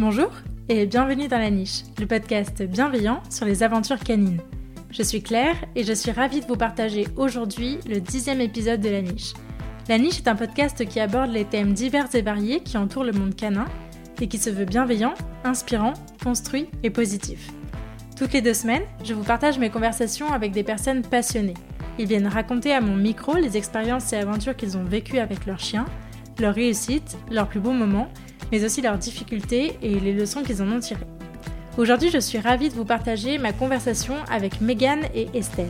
Bonjour et bienvenue dans La Niche, le podcast bienveillant sur les aventures canines. Je suis Claire et je suis ravie de vous partager aujourd'hui le dixième épisode de La Niche. La Niche est un podcast qui aborde les thèmes divers et variés qui entourent le monde canin et qui se veut bienveillant, inspirant, construit et positif. Toutes les deux semaines, je vous partage mes conversations avec des personnes passionnées. Ils viennent raconter à mon micro les expériences et aventures qu'ils ont vécues avec leurs chiens, leurs réussites, leurs plus beaux moments, mais aussi leurs difficultés et les leçons qu'ils en ont tirées. Aujourd'hui, je suis ravie de vous partager ma conversation avec Megan et Estelle.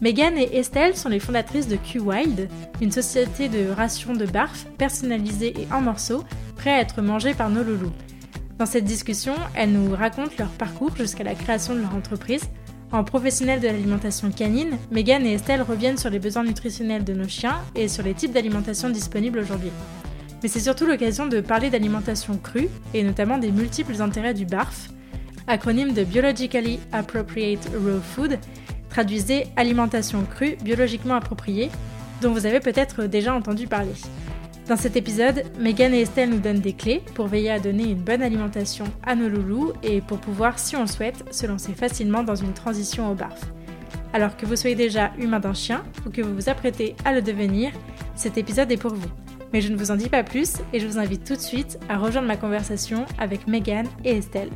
Megan et Estelle sont les fondatrices de Q-Wild, une société de rations de barf personnalisées et en morceaux, prêts à être mangés par nos loulous. Dans cette discussion, elles nous racontent leur parcours jusqu'à la création de leur entreprise. En professionnel de l'alimentation canine, Megan et Estelle reviennent sur les besoins nutritionnels de nos chiens et sur les types d'alimentation disponibles aujourd'hui. Mais c'est surtout l'occasion de parler d'alimentation crue et notamment des multiples intérêts du BARF, acronyme de Biologically Appropriate Raw Food, traduisez alimentation crue biologiquement appropriée, dont vous avez peut-être déjà entendu parler. Dans cet épisode, Megan et Estelle nous donnent des clés pour veiller à donner une bonne alimentation à nos loulous et pour pouvoir, si on le souhaite, se lancer facilement dans une transition au barf. Alors que vous soyez déjà humain d'un chien ou que vous vous apprêtez à le devenir, cet épisode est pour vous. Mais je ne vous en dis pas plus et je vous invite tout de suite à rejoindre ma conversation avec Megan et Estelle.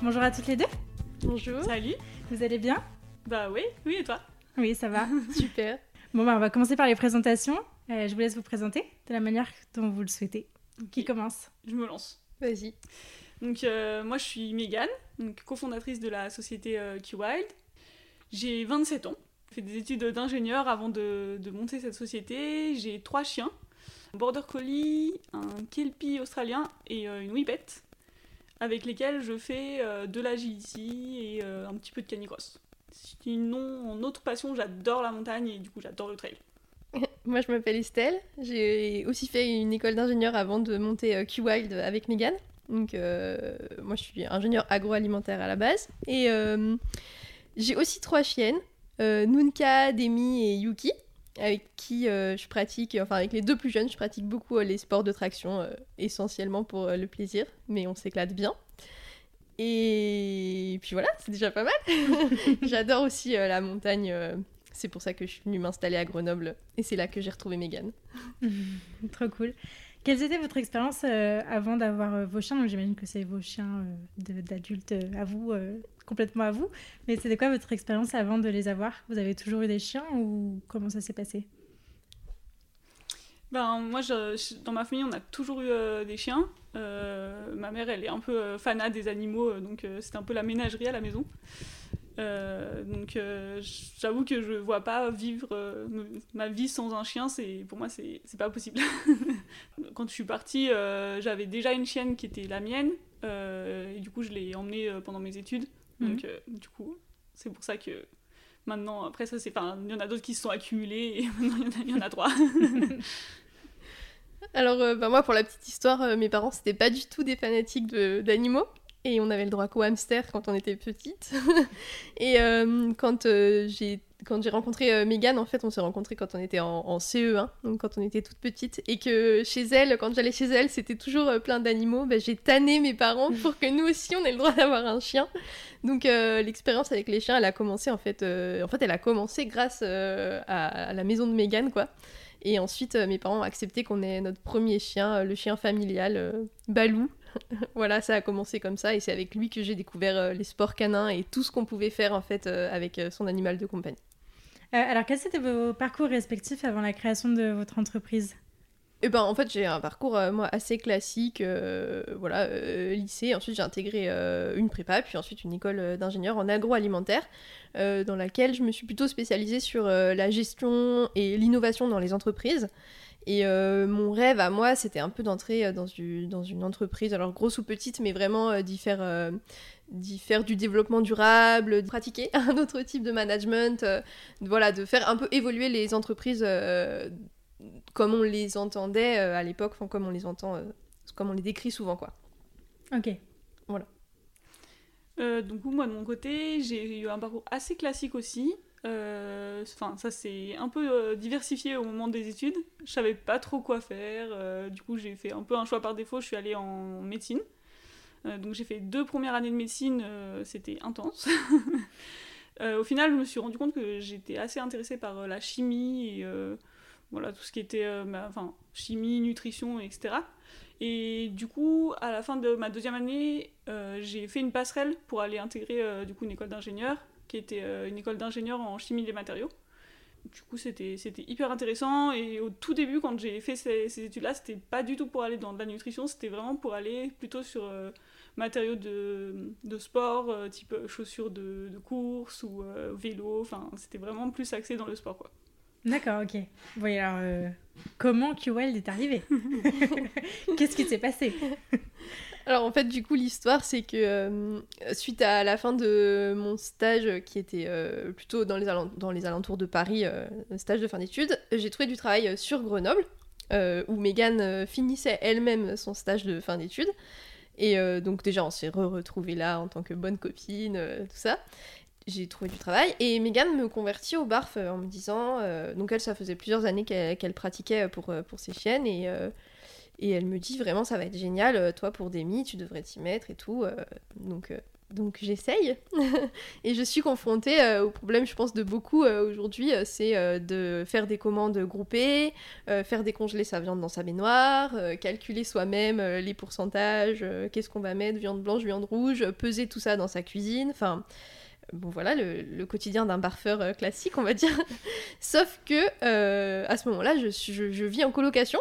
Bonjour à toutes les deux. Bonjour. Salut. Vous allez bien? Bah oui, oui et toi? Oui, ça va. Super. Bon, bah, on va commencer par les présentations. Euh, je vous laisse vous présenter de la manière dont vous le souhaitez. Qui commence? Je me lance. Vas-y. Donc euh, moi je suis Megan, donc cofondatrice de la société euh, Q-Wild. J'ai 27 ans. J'ai fait des études d'ingénieur avant de, de monter cette société. J'ai trois chiens. Un border collie, un kelpie australien et euh, une whippet avec lesquels je fais euh, de l'agility et euh, un petit peu de canicross. Sinon, en autre passion, j'adore la montagne et du coup j'adore le trail. Moi, je m'appelle Estelle. J'ai aussi fait une école d'ingénieur avant de monter Q-Wild avec Megan. Donc, moi, je suis ingénieur agroalimentaire à la base. Et j'ai aussi trois chiennes, Nunka, Demi et Yuki, avec qui euh, je pratique, enfin avec les deux plus jeunes, je pratique beaucoup euh, les sports de traction, euh, essentiellement pour euh, le plaisir, mais on s'éclate bien. Et puis voilà, c'est déjà pas mal. J'adore aussi euh, la montagne. euh, c'est pour ça que je suis venue m'installer à Grenoble. Et c'est là que j'ai retrouvé Megan. Trop cool. Quelles étaient votre expérience euh, avant d'avoir euh, vos chiens? J'imagine que c'est vos chiens euh, d'adultes à vous, complètement à vous. Mais c'était quoi votre expérience avant de les avoir? Vous avez toujours eu des chiens ou comment ça s'est passé? Ben, moi, dans ma famille, on a toujours eu des chiens. Ma mère, elle est un peu fanat des animaux, donc c'était un peu la ménagerie à la maison. Euh, donc, euh, j'avoue que je vois pas vivre euh, ma vie sans un chien. C'est pour moi, c'est pas possible. Quand je suis partie, j'avais déjà une chienne qui était la mienne, et du coup, je l'ai emmenée pendant mes études. Donc, euh, du coup, c'est pour ça que maintenant, après ça, c'est, enfin, il y en a d'autres qui se sont accumulés, et maintenant il y en a- il y en a trois. Alors, bah, moi, pour la petite histoire, mes parents, c'était pas du tout des fanatiques de- d'animaux. Et on avait le droit qu'au hamster quand on était petite. et euh, quand euh, j'ai quand j'ai rencontré euh, Megan, en fait, on s'est rencontrés quand on était en, en CE1, donc quand on était toute petite, et que chez elle, quand j'allais chez elle, c'était toujours plein d'animaux. Bah, j'ai tanné mes parents pour que nous aussi, on ait le droit d'avoir un chien. Donc l'expérience avec les chiens, elle a commencé en fait, en fait, elle a commencé grâce à, à la maison de Megan, quoi. Et ensuite, mes parents ont accepté qu'on ait notre premier chien, le chien familial, Balou. voilà, ça a commencé comme ça, et c'est avec lui que j'ai découvert euh, les sports canins et tout ce qu'on pouvait faire en fait euh, avec euh, son animal de compagnie. Alors, quels étaient vos parcours respectifs avant la création de votre entreprise? Et ben en fait j'ai un parcours euh, moi assez classique, euh, voilà euh, lycée. Ensuite j'ai intégré une prépa, puis ensuite une école d'ingénieur en agroalimentaire, dans laquelle je me suis plutôt spécialisée sur la gestion et l'innovation dans les entreprises. Et mon rêve à moi, c'était un peu d'entrer dans, une- dans une entreprise, alors grosse ou petite, mais vraiment d'y faire, faire du développement durable, de pratiquer un autre type de management, voilà, de faire un peu évoluer les entreprises comme on les entendait euh, à l'époque, enfin comme on les entend, euh, comme on les décrit souvent, quoi. Ok. Euh, donc moi de mon côté, j'ai eu un parcours assez classique aussi. Euh, Enfin, ça s'est un peu euh, diversifié au moment des études. Je savais pas trop quoi faire. euh, du coup, j'ai fait un peu un choix par défaut. Je suis allée en médecine. Euh, donc, j'ai fait deux premières années de médecine. euh, C'était intense. Euh, au final, je me suis rendu compte que j'étais assez intéressée par euh, la chimie et euh, voilà, tout ce qui était euh, enfin, chimie, nutrition, etc. Et du coup, à la fin de ma deuxième année, euh, j'ai fait une passerelle pour aller intégrer euh, du coup une école d'ingénieur, qui était une école d'ingénieur en chimie des matériaux. Du coup, c'était hyper intéressant. Et au tout début, quand j'ai fait ces, études-là, c'était pas du tout pour aller dans de la nutrition, c'était vraiment pour aller plutôt sur matériaux de, de sport, type chaussures de, de course ou vélo. Enfin, c'était vraiment plus axé dans le sport, quoi. D'accord, ok. Oui, alors, euh, comment QWeld est arrivé Qu'est-ce qui s'est passé Alors en fait, du coup, l'histoire, c'est que euh, suite à la fin de mon stage, euh, qui était euh, plutôt dans les, dans les alentours de Paris, stage de fin d'études, j'ai trouvé du travail sur Grenoble, où Megan euh, finissait elle-même son stage de fin d'études. Et donc déjà, on s'est re-retrouvés là en tant que bonne copine, tout ça. J'ai trouvé du travail et Megan me convertit au barf euh, en me disant, euh, donc elle, ça faisait plusieurs années qu'elle pratiquait pour, euh, pour ses chiennes et, et elle me dit vraiment ça va être génial, toi pour Demi, tu devrais t'y mettre et tout. donc donc j'essaye et je suis confrontée au problème, je pense, de beaucoup aujourd'hui, c'est de faire des commandes groupées, faire décongeler sa viande dans sa baignoire, calculer soi-même les pourcentages, qu'est-ce qu'on va mettre, viande blanche, viande rouge, peser tout ça dans sa cuisine, enfin... Bon voilà, le, quotidien d'un barfeur euh, classique, on va dire. Sauf que euh, à ce moment-là, je, je vis en colocation.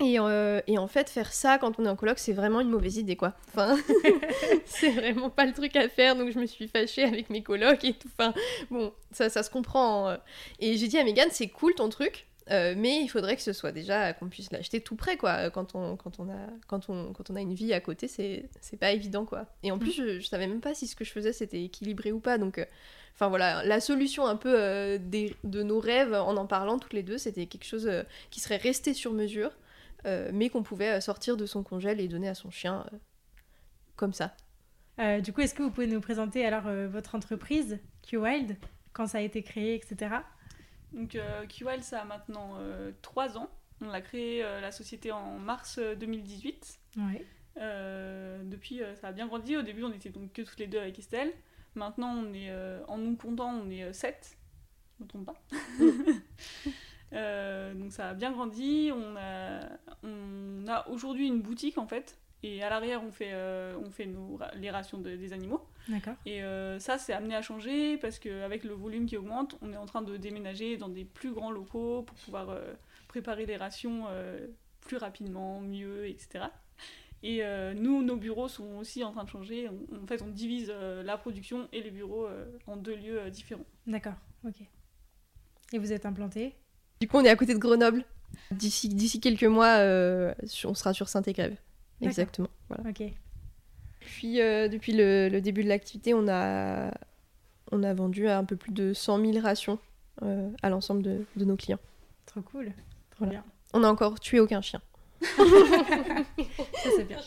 Et, euh, et en fait, faire ça quand on est en coloc, c'est vraiment une mauvaise idée, quoi. Enfin, c'est vraiment pas le truc à faire, donc je me suis fâchée avec mes colocs et tout. Enfin, bon, ça, ça se comprend. hein. Et j'ai dit à Megan, c'est cool ton truc, euh, mais il faudrait que ce soit déjà qu'on puisse l'acheter tout près, quoi. Quand on, quand on, a, quand on, quand on a une vie à côté, c'est c'est pas évident, quoi. Et en plus, je, je savais même pas si ce que je faisais c'était équilibré ou pas, donc. euh, Enfin voilà, la solution un peu euh, des- de nos rêves en en parlant toutes les deux, c'était quelque chose qui serait resté sur mesure, mais qu'on pouvait sortir de son congèle et donner à son chien comme ça. Du coup, est-ce que vous pouvez nous présenter alors votre entreprise, QWild, quand ça a été créé, etc. Donc euh, QWild, ça a maintenant 3 ans. On a créé euh, la société en mars euh, 2018. Ouais. Euh, depuis, euh, ça a bien grandi. Au début, on était donc que toutes les deux avec Estelle. Maintenant, on est euh, en nous comptant, on est 7. Je me trompe pas. Euh, donc ça a bien grandi. On a, on a aujourd'hui une boutique en fait. Et à l'arrière, on fait, euh, on fait nos, les rations de- des animaux. D'accord. Et euh, ça, c'est amené à changer parce qu'avec le volume qui augmente, on est en train de déménager dans des plus grands locaux pour pouvoir euh, préparer les rations euh, plus rapidement, mieux, etc. Et euh, nous, nos bureaux sont aussi en train de changer. On- en fait, on divise euh, la production et les bureaux euh, en deux lieux euh, différents. D'accord. Ok. Et vous êtes implanté? Du coup, on est à côté de Grenoble. D'ici d'ici quelques mois, euh, on sera sur Saint-Égrève. Exactement. Voilà. Ok. Puis, euh, depuis le, le début de l'activité, on a, on a vendu un peu plus de 100 000 rations euh, à l'ensemble de, de nos clients. Trop cool. Trop Voilà. bien. On n'a encore tué aucun chien. Ça, c'est bien.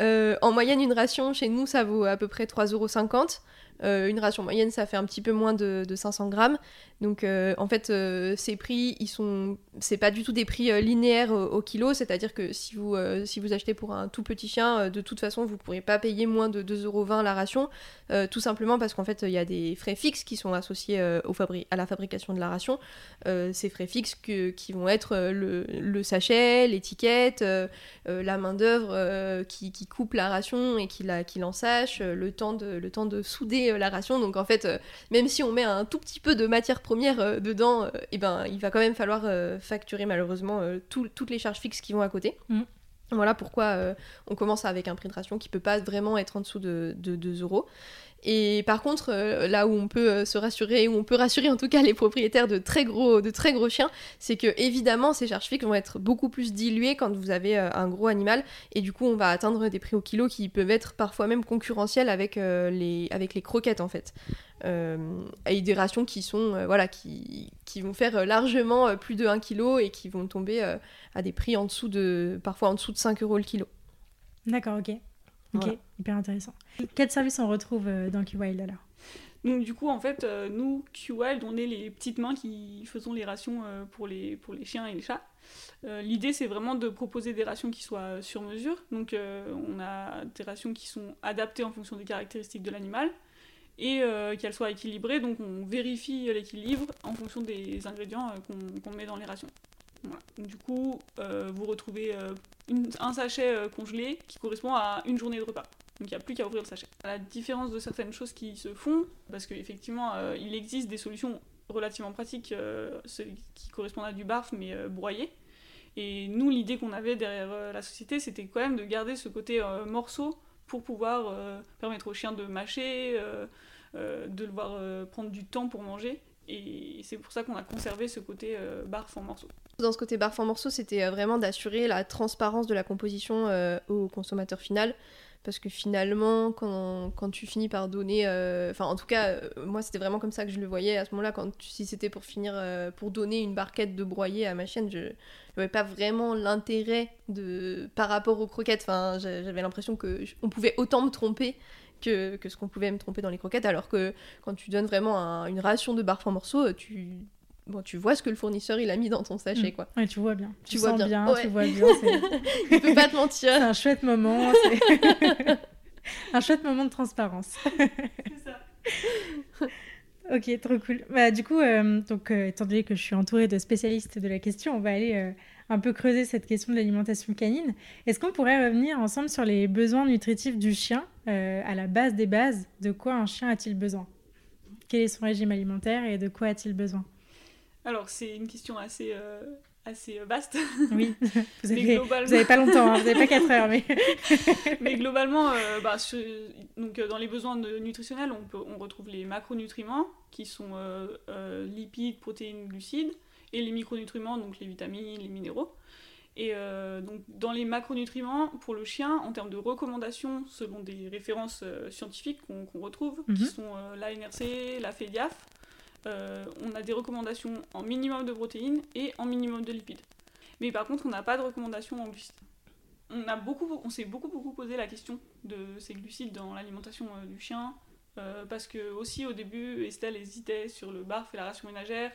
Euh, en moyenne, une ration chez nous, ça vaut à peu près 3,50€. Euh, une ration moyenne, ça fait un petit peu moins de, de 500 grammes. Donc, euh, en fait, euh, ces prix, ils sont, c'est pas du tout des prix linéaires au, kilo. C'est-à-dire que si vous, si vous achetez pour un tout petit chien, de toute façon, vous pourrez pas payer moins de 2,20€ la ration. Tout simplement parce qu'en fait, il y a des frais fixes qui sont associés au fabri- à la fabrication de la ration. Ces frais fixes qui vont être le, sachet, l'étiquette, la main-d'œuvre euh, qui, qui coupe la ration et qui, qui l'ensache, euh, le, le temps de souder euh, la ration. Donc en fait, euh, même si on met un tout petit peu de matière première euh, dedans, eh ben, il va quand même falloir facturer malheureusement tout- toutes les charges fixes qui vont à côté. Mhm. Voilà pourquoi euh, on commence avec un prix de ration qui peut pas vraiment être en dessous de, de 2 euros. Et par contre, euh, là où on peut euh, se rassurer, où on peut rassurer en tout cas les propriétaires de très gros, de très gros chiens, c'est que évidemment ces charges fixes vont être beaucoup plus diluées quand vous avez euh, un gros animal, et du coup on va atteindre des prix au kilo qui peuvent être parfois même concurrentiels avec, les, avec les croquettes en fait. Et des rations qui sont voilà qui, qui vont faire largement plus de 1 kg et qui vont tomber à des prix en dessous de parfois en dessous de 5 euros le kilo. D'accord, ok. Ok, Voilà. hyper intéressant. Quel service on retrouve euh, dans Keywild alors? Donc du coup, en fait, euh, nous, QWild, on est les petites mains qui faisons les rations euh, pour, les, pour les chiens et les chats. Euh, L'idée, c'est vraiment de proposer des rations qui soient sur mesure. Donc on a des rations qui sont adaptées en fonction des caractéristiques de l'animal et qu'elles soient équilibrées. Donc on vérifie l'équilibre en fonction des ingrédients qu'on qu'on met dans les rations. Du coup, euh, vous retrouvez euh, un sachet euh, congelé qui correspond à une journée de repas. Donc il n'y a plus qu'à ouvrir le sachet. À la différence de certaines choses qui se font, parce qu'effectivement, il existe des solutions relativement pratiques qui correspondent à du barf, mais broyé. Et nous, l'idée qu'on avait derrière la société, c'était quand même de garder ce côté morceau pour pouvoir permettre aux chiens de mâcher, de le voir euh, prendre du temps pour manger. Et c'est pour ça qu'on a conservé ce côté barf en morceaux. Dans ce côté barf en morceaux, c'était euh, vraiment d'assurer la transparence de la composition euh, au consommateur final. Parce que finalement, quand, tu finis par donner. euh, Enfin, en tout cas, moi, c'était vraiment comme ça que je le voyais à ce moment-là. Si c'était pour finir. pour donner une barquette de broyer à ma chienne, je n'avais pas vraiment l'intérêt de par rapport aux croquettes. Enfin, j'a- j'avais l'impression que je- on pouvait autant me tromper que, ce qu'on pouvait me tromper dans les croquettes. Alors que quand tu donnes vraiment un- une ration de barf en morceaux, tu. Bon, tu vois ce que le fournisseur il a mis dans ton sachet, Mm. quoi. Ouais, tu vois bien. Tu Tu, vois sens bien. bien, Ouais. tu vois bien. Il peut pas te mentir. c'est un chouette moment. un chouette moment de transparence. C'est ça. Ok, trop cool. Bah, du coup, euh, donc, euh, étant donné que je suis entourée de spécialistes de la question, on va aller euh, un peu creuser cette question de l'alimentation canine. Est-ce qu'on pourrait revenir ensemble sur les besoins nutritifs du chien, euh, à la base des bases? De quoi un chien a-t-il besoin? Quel est son régime alimentaire et de quoi a-t-il besoin? Alors, c'est une question assez, euh, assez vaste. Oui, vous Mais avez, globalement- vous avez pas longtemps, hein, vous n'avez pas 4 heures, mais... Mais globalement, euh, bah, sur- donc, euh, dans les besoins de- nutritionnels, on, peut, on retrouve les macronutriments, qui sont euh, euh, lipides, protéines, glucides, et les micronutriments, donc les vitamines, les minéraux. Et euh, donc, dans les macronutriments, pour le chien, en termes de recommandations, selon des références euh, scientifiques qu'on retrouve, qui Mhm. sont euh, l'ANRC, la FEDIAF, euh, on a des recommandations en minimum de protéines et en minimum de lipides. Mais par contre, on n'a pas de recommandations en glucides on a beaucoup, on s'est beaucoup beaucoup posé la question de ces glucides dans l'alimentation euh, du chien, euh, parce que aussi au début Estelle hésitait sur le barf et la ration ménagère,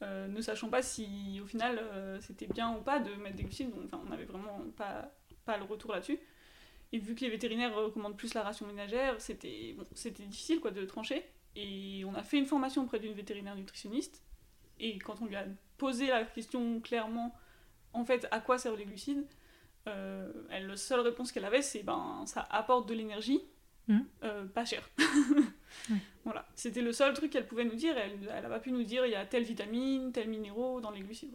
ne sachant pas si au final c'était bien ou pas de mettre des glucides, donc enfin, on n'avait vraiment pas, pas le retour là-dessus. Et vu que les vétérinaires recommandent plus la ration ménagère, c'était bon, difficile quoi de trancher. Et on a fait une formation auprès d'une vétérinaire nutritionniste. Et quand on lui a posé la question clairement, en fait, à quoi servent les glucides euh, elle, la seule réponse qu'elle avait, c'est ben ça apporte de l'énergie, Mhm. euh, pas cher. Voilà, c'était le seul truc qu'elle pouvait nous dire. Elle, elle a pas pu nous dire il y a telle vitamine, tel minéraux dans les glucides.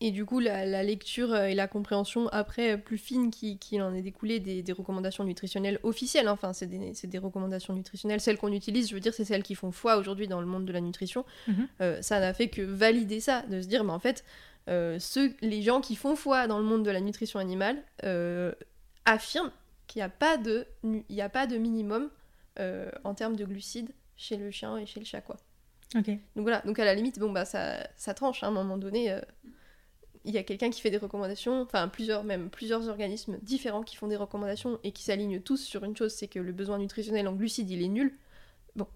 Et du coup, la, la lecture euh, et la compréhension après plus fine qui, qui en est découlée des, des recommandations nutritionnelles officielles, hein. enfin, c'est des, recommandations nutritionnelles, celles qu'on utilise, je veux dire, c'est celles qui font foi aujourd'hui dans le monde de la nutrition. Mhm. Euh, ça n'a fait que valider ça, de se dire, mais en fait, euh, ceux, les gens qui font foi dans le monde de la nutrition animale euh, affirment qu'il n'y a, pas de nu- il y a pas de minimum en termes de glucides chez le chien et chez le chat, quoi. Donc voilà, donc à la limite, bon bah ça, ça tranche hein, à un moment donné. euh, Il y a quelqu'un qui fait des recommandations, enfin plusieurs même plusieurs organismes différents qui font des recommandations et qui s'alignent tous sur une chose, c'est que le besoin nutritionnel en glucides il est nul. Bon,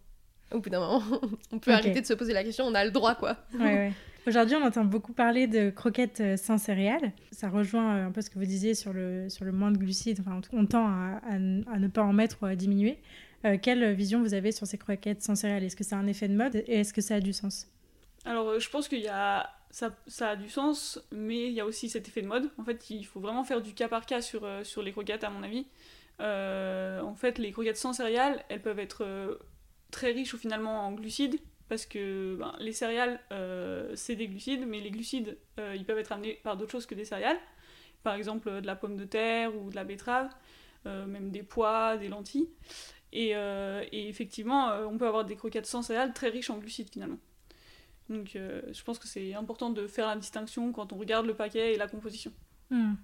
au bout d'un moment, on peut arrêter de se poser la question, on a le droit quoi. Ouais, ouais. Aujourd'hui, on entend beaucoup parler de croquettes euh, sans céréales. Ça rejoint euh, un peu ce que vous disiez sur le, sur le moins de glucides. Enfin, on tend à, à n- à ne pas en mettre ou à diminuer. Euh, quelle vision vous avez sur ces croquettes sans céréales? Est-ce que c'est un effet de mode et est-ce que ça a du sens? Alors je pense qu'il y a ça, ça a du sens, mais il y a aussi cet effet de mode. En fait, il faut vraiment faire du cas par cas sur, euh, sur les croquettes, à mon avis. Euh, en fait, les croquettes sans céréales, elles peuvent être euh, très riches ou finalement en glucides, parce que ben, les céréales, c'est des glucides, mais les glucides, ils peuvent être amenés par d'autres choses que des céréales. Par exemple, de la pomme de terre ou de la betterave, même des pois, des lentilles. Et, effectivement, on peut avoir des croquettes sans céréales très riches en glucides finalement. Donc euh, je pense que c'est important de faire la distinction quand on regarde le paquet et la composition. Hmm.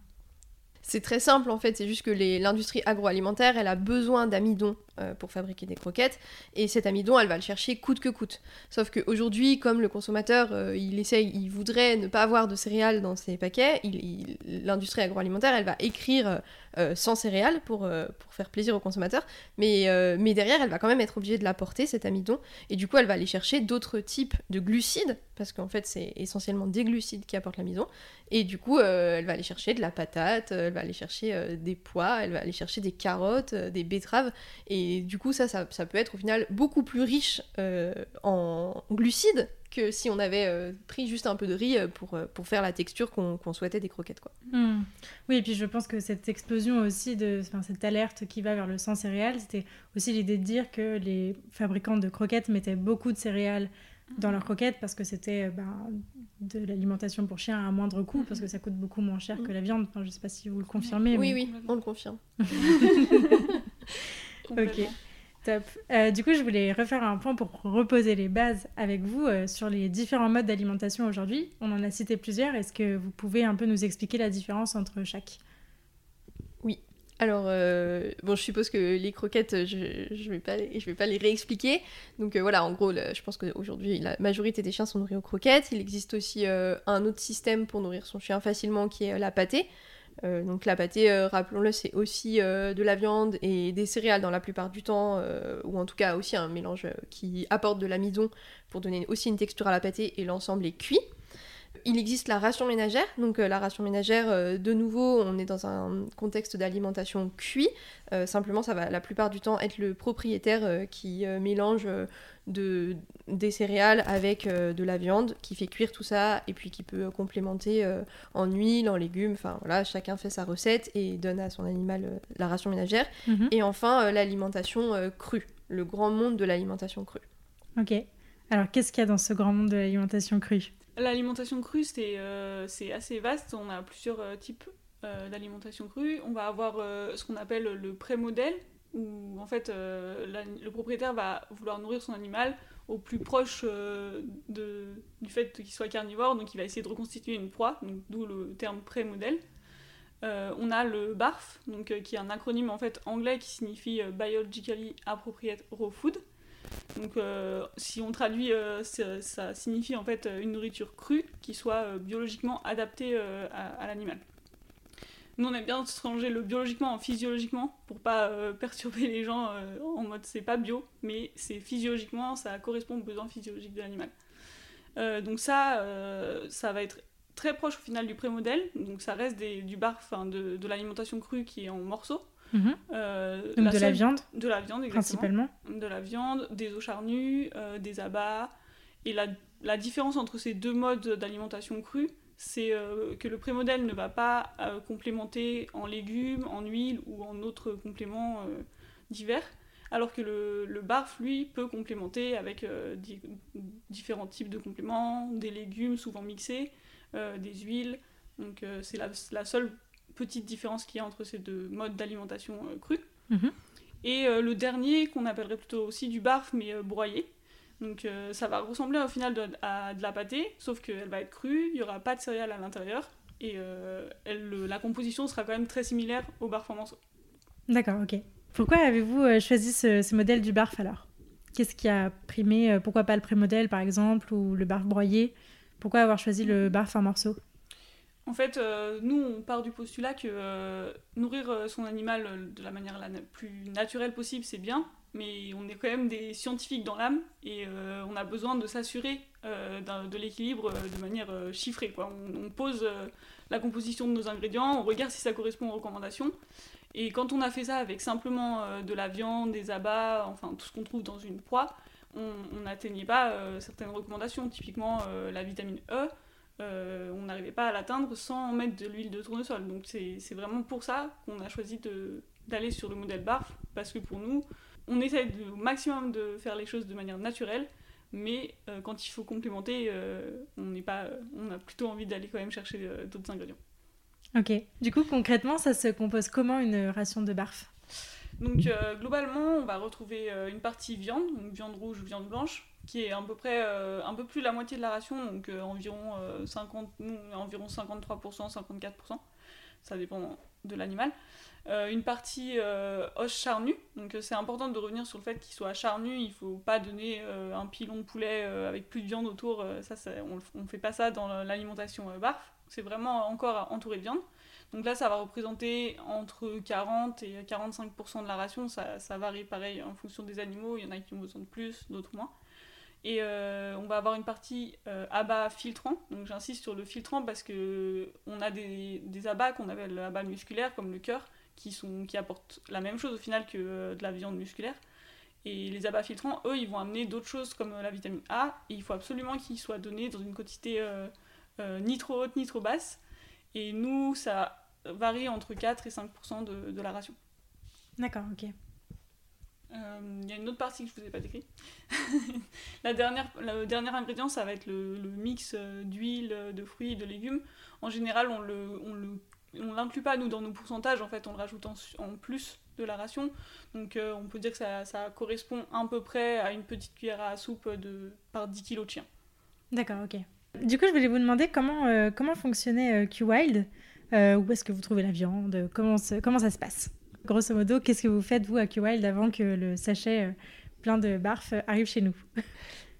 C'est très simple en fait, c'est juste que l'industrie agroalimentaire elle a besoin d'amidon euh, pour fabriquer des croquettes. Et cet amidon, elle va le chercher coûte que coûte. Sauf qu'aujourd'hui, comme le consommateur, euh, il essaye, il voudrait ne pas avoir de céréales dans ses paquets, l'industrie agroalimentaire, elle va écrire euh, sans céréales pour, faire plaisir au consommateur. Mais, mais derrière, elle va quand même être obligée de l'apporter, cet amidon. Et du coup, elle va aller chercher d'autres types de glucides, parce qu'en fait, c'est essentiellement des glucides qui apportent l'amidon. Et du coup, elle va aller chercher de la patate, va aller chercher des pois, elle va aller chercher des carottes, des betteraves. Et du coup, ça, ça, peut être au final beaucoup plus riche en glucides que si on avait pris juste un peu de riz pour, pour faire la texture qu'on souhaitait des croquettes. Quoi. Hmm. Oui, et puis je pense que cette explosion aussi, de, cette alerte qui va vers le sans céréales, c'était aussi l'idée de dire que les fabricants de croquettes mettaient beaucoup de céréales dans leurs croquettes parce que c'était ben, de l'alimentation pour chiens à moindre coût parce que ça coûte beaucoup moins cher que la viande. Enfin, je ne sais pas si vous le confirmez. Oui, oui, on le confirme. ok, top. Euh, du coup, je voulais refaire un point pour reposer les bases avec vous euh, sur les différents modes d'alimentation aujourd'hui. On en a cité plusieurs. Est-ce que vous pouvez un peu nous expliquer la différence entre chaque? Alors, euh, bon, je suppose que les croquettes, je ne vais, pas les, réexpliquer. Donc voilà, en gros, je pense qu'aujourd'hui, la majorité des chiens sont nourris aux croquettes. Il existe aussi un autre système pour nourrir son chien facilement qui est la pâtée. Euh, donc la pâtée, euh, rappelons-le, c'est aussi euh, de la viande et des céréales dans la plupart du temps, ou en tout cas aussi un mélange qui apporte de l'amidon pour donner aussi une texture à la pâtée et l'ensemble est cuit. Il existe la ration ménagère, donc la ration ménagère, de nouveau, on est dans un contexte d'alimentation cuit. simplement, ça va la plupart du temps être le propriétaire qui mélange de, des céréales avec euh, de la viande qui fait cuire tout ça et puis qui peut complémenter euh, en huile, en légumes. Enfin voilà, chacun fait sa recette et donne à son animal euh, la ration ménagère. Mhm. Et enfin, l'alimentation crue, le grand monde de l'alimentation crue. Ok. Alors qu'est-ce qu'il y a dans ce grand monde de l'alimentation crue? L'alimentation crue, c'est assez vaste. On a plusieurs types d'alimentation crue. On va avoir ce qu'on appelle le pré-modèle, où en fait euh, le propriétaire va vouloir nourrir son animal au plus proche euh, du fait qu'il soit carnivore, donc il va essayer de reconstituer une proie, d'où le terme pré-modèle. Euh, on a le BARF, qui est un acronyme en fait anglais qui signifie Biologically Appropriate Raw Food. Donc si on traduit, ça, ça, signifie en fait une nourriture crue qui soit biologiquement adaptée à l'animal. Nous, on aime bien changer le biologiquement en physiologiquement pour pas euh, perturber les gens euh, en mode c'est pas bio, mais c'est physiologiquement, ça correspond aux besoins physiologiques de l'animal. Euh, donc ça, ça va être très proche au final du pré-modèle, donc ça reste du bar, de l'alimentation crue qui est en morceaux. Mhm. donc de la viande De la viande, exactement. Principalement De la viande, des eaux charnues, des abats. Et la, la différence entre ces deux modes d'alimentation crue, c'est euh, que le prémodèle ne va pas euh, complémenter en légumes, en huile ou en autres compléments euh, divers, alors que le, le, barf, lui, peut complémenter avec différents types de compléments, des légumes souvent mixés, des huiles. Donc c'est la, seule petite différence qu'il y a entre ces deux modes d'alimentation crue. Mhm. Et le dernier, qu'on appellerait plutôt aussi du barf, mais broyé, donc euh, ça va ressembler au final à de la pâtée, sauf qu'elle va être crue, il n'y aura pas de céréales à l'intérieur, et euh, la composition sera quand même très similaire au barf en morceaux. D'accord, ok. Pourquoi avez-vous euh, choisi ce, modèle du barf alors? Qu'est-ce qui a primé Pourquoi pas le pré-modèle par exemple, ou le barf broyé? Pourquoi avoir choisi le barf en morceaux? En fait, nous, on part du postulat que nourrir son animal de la manière la plus naturelle possible, c'est bien, mais on est quand même des scientifiques dans l'âme et euh, on a besoin de s'assurer euh, de l'équilibre euh, de manière chiffrée. Quoi. On, pose la composition de nos ingrédients, on regarde si ça correspond aux recommandations. Et quand on a fait ça avec simplement de la viande, des abats, enfin tout ce qu'on trouve dans une proie, on n'atteignait pas certaines recommandations. Typiquement la vitamine E, on n'arrivait pas à l'atteindre sans mettre de l'huile de tournesol. Donc c'est vraiment pour ça qu'on a choisi d'aller sur le modèle BARF, parce que pour nous, on essaie au maximum de faire les choses de manière naturelle, mais euh, quand il faut complémenter, euh, on n'est pas, on a plutôt envie d'aller quand même chercher euh, d'autres ingrédients. Ok. Du coup, concrètement, ça se compose comment une ration de barf? Donc, globalement, on va retrouver une partie viande, donc viande rouge ou viande blanche, qui est à peu près un peu plus la moitié de la ration, donc environ 50, environ 53%, 54%. Ça dépend de l'animal. Euh, une partie euh, os charnu, donc c'est important de revenir sur le fait qu'il soit charnu, il faut pas donner un pilon de poulet avec plus de viande autour, ça, on ne fait pas ça dans l'alimentation barf, c'est vraiment encore entouré de viande. Donc là, ça va représenter entre 40 et 45% de la ration. Ça, ça, varie pareil en fonction des animaux. Il y en a qui ont besoin de plus, d'autres moins. Et euh, on va avoir une partie euh, abats filtrant. Donc j'insiste sur le filtrant parce que on a des, des abats qu'on appelle abats musculaires comme le cœur qui, sont, qui apportent la même chose au final que euh, de la viande musculaire. Et les abats filtrants, eux, ils vont amener d'autres choses comme la vitamine A. Et il faut absolument qu'ils soient donnés dans une quantité ni trop haute ni trop basse. Et nous, ça varie entre 4 et 5% de, de la ration. D'accord, ok. Euh, il y a une autre partie que je vous ai pas décrit. la dernière, le dernier ingrédient, ça va être le, mix euh, d'huile, de fruits de légumes. En général, on le, on le on l'inclut pas nous dans nos pourcentages, en fait, on le rajoute en, plus de la ration. Donc euh, on peut dire que ça, ça, correspond à peu près à une petite cuillère à soupe de, par 10 kg de chien. D'accord, ok. Du coup, je voulais vous demander comment, comment fonctionnait Q-Wild, où est-ce que vous trouvez la viande, comment, comment ça se passe? Grosso modo, qu'est-ce que vous faites, vous, à Q-Wild, avant que le sachet euh, plein de barf arrive chez nous?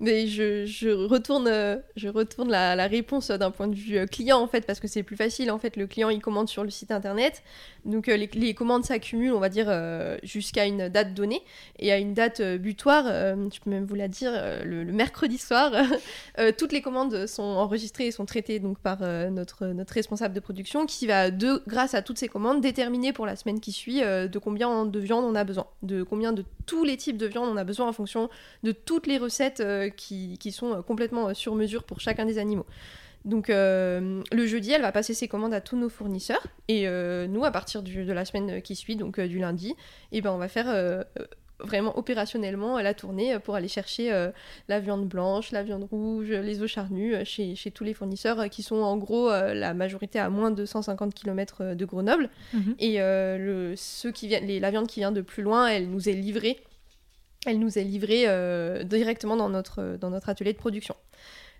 Mais je, je retourne, euh, je retourne la, réponse d'un point de vue euh, client en fait parce que c'est plus facile en fait le client il commande sur le site internet. Donc euh, les, les, commandes s'accumulent on va dire jusqu'à une date donnée. Et à une date butoir je peux même vous la dire le, mercredi soir toutes les commandes sont enregistrées et sont traitées donc par notre, notre responsable de production qui va de grâce à toutes ces commandes déterminer pour la semaine qui suit de combien de viande on a besoin de combien de tous les types de viande on a besoin en fonction de toutes les recettes qui, sont euh, complètement euh, sur mesure pour chacun des animaux. Donc euh, le jeudi, elle va passer ses commandes à tous nos fournisseurs et nous, à partir de la semaine qui suit, donc du lundi, et eh ben, on va faire vraiment opérationnellement la tournée pour aller chercher la viande blanche, la viande rouge, les os charnus chez, chez, tous les fournisseurs qui sont en gros la majorité à moins de 150 km de Grenoble. Mhm. Et le, ceux qui viennent, les, la viande qui vient de plus loin, elle nous est livrée elle nous est livrée euh, directement dans notre, dans notre atelier de production.